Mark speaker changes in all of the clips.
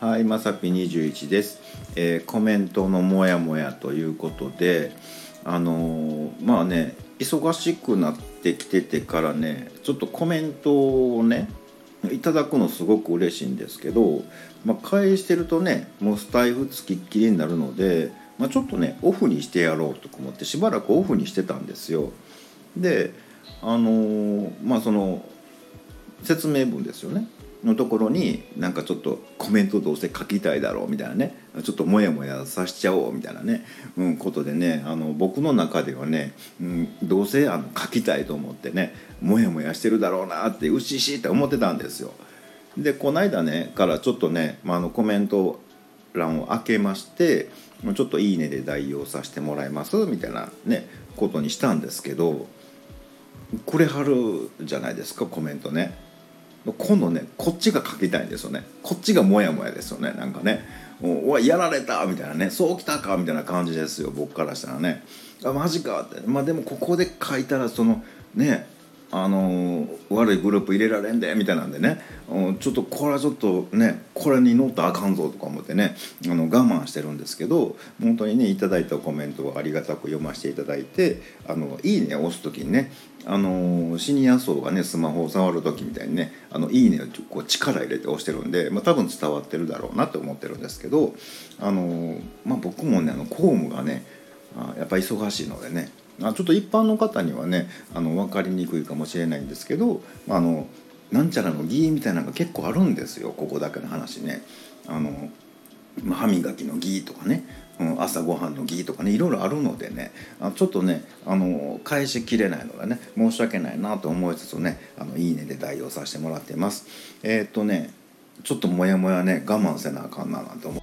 Speaker 1: はいまさぴ21です、えーコメントのモヤモヤということであのーまあね忙しくなってきててからねちょっとコメントをねいただくのすごく嬉しいんですけど、まあ、返してるとねもうスタイフつきっきりになるので、まあ、ちょっとねオフにしてやろうとか思ってしばらくオフにしてたんですよ。であのーまあその説明文ですよねのところになんかちょっとコメントどうせ書きたいだろうみたいなね。ちょっとモヤモヤさしちゃおうみたいなね、うん、ことでねあの僕の中ではね、うん、どうせあの書きたいと思ってねモヤモヤしてるだろうなってうししって思ってたんですよ。でこの間ねからちょっとね、まあ、あのコメント欄を開けましてちょっと「いいね」で代用させてもらいますみたいなねことにしたんですけどくれはるじゃないですかコメントね。今度ねこっちが書きたいんですよね。こっちがモヤモヤですよね。なんかね「おいやられた」みたいなね「そうきたか」みたいな感じですよ。僕からしたらね「あマジか」って。まあでもここで書いたらそのねあの悪いグループ入れられんでみたいなんでね。うんちょっとこれはちょっとねこれに乗ったらあかんぞとか思ってねあの我慢してるんですけど本当にねいただいたコメントをありがたく読ませていただいて「あのいいね」を押す時にねあのシニア層がねスマホを触る時みたいにね「あのいいね」をこう力入れて押してるんで、まあ、多分伝わってるだろうなと思ってるんですけどあの、まあ、僕もねあの公務がねあやっぱ忙しいのでねあちょっと一般の方にはねあの分かりにくいかもしれないんですけどあのなんちゃらの儀みたいなのが結構あるんですよここだけの話ね。あの歯磨きの儀とかね、うん、朝ごはんの儀とかねいろいろあるのでねあちょっとねあの返しきれないのでね申し訳ないなと思いつつね「あのいいね」で代用させてもらっています。えーっとねちょっとモヤモヤね我慢せなあかんななんて思う。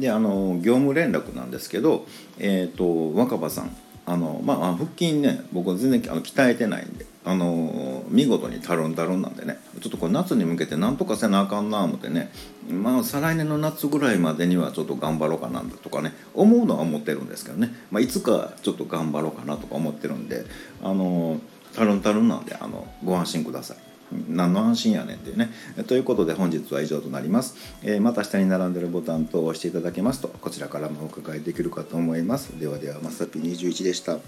Speaker 1: であの業務連絡なんですけど、えー、と若葉さんあの、まあ、腹筋ね僕は全然あの鍛えてないんであの見事にタルンタルンなんでねちょっとこれ夏に向けてなんとかせなあかんな思ってねまあ再来年の夏ぐらいまでにはちょっと頑張ろうかなんだとかね思うのは思ってるんですけどね、まあ、いつかちょっと頑張ろうかなとか思ってるんであのたるんたるんなんであのご安心ください。何の安心やねんっていうね。ということで本日は以上となります。えーまた下に並んでるボタンと押していただけますとこちらからもお伺いできるかと思います。ではではまさぴ21でした。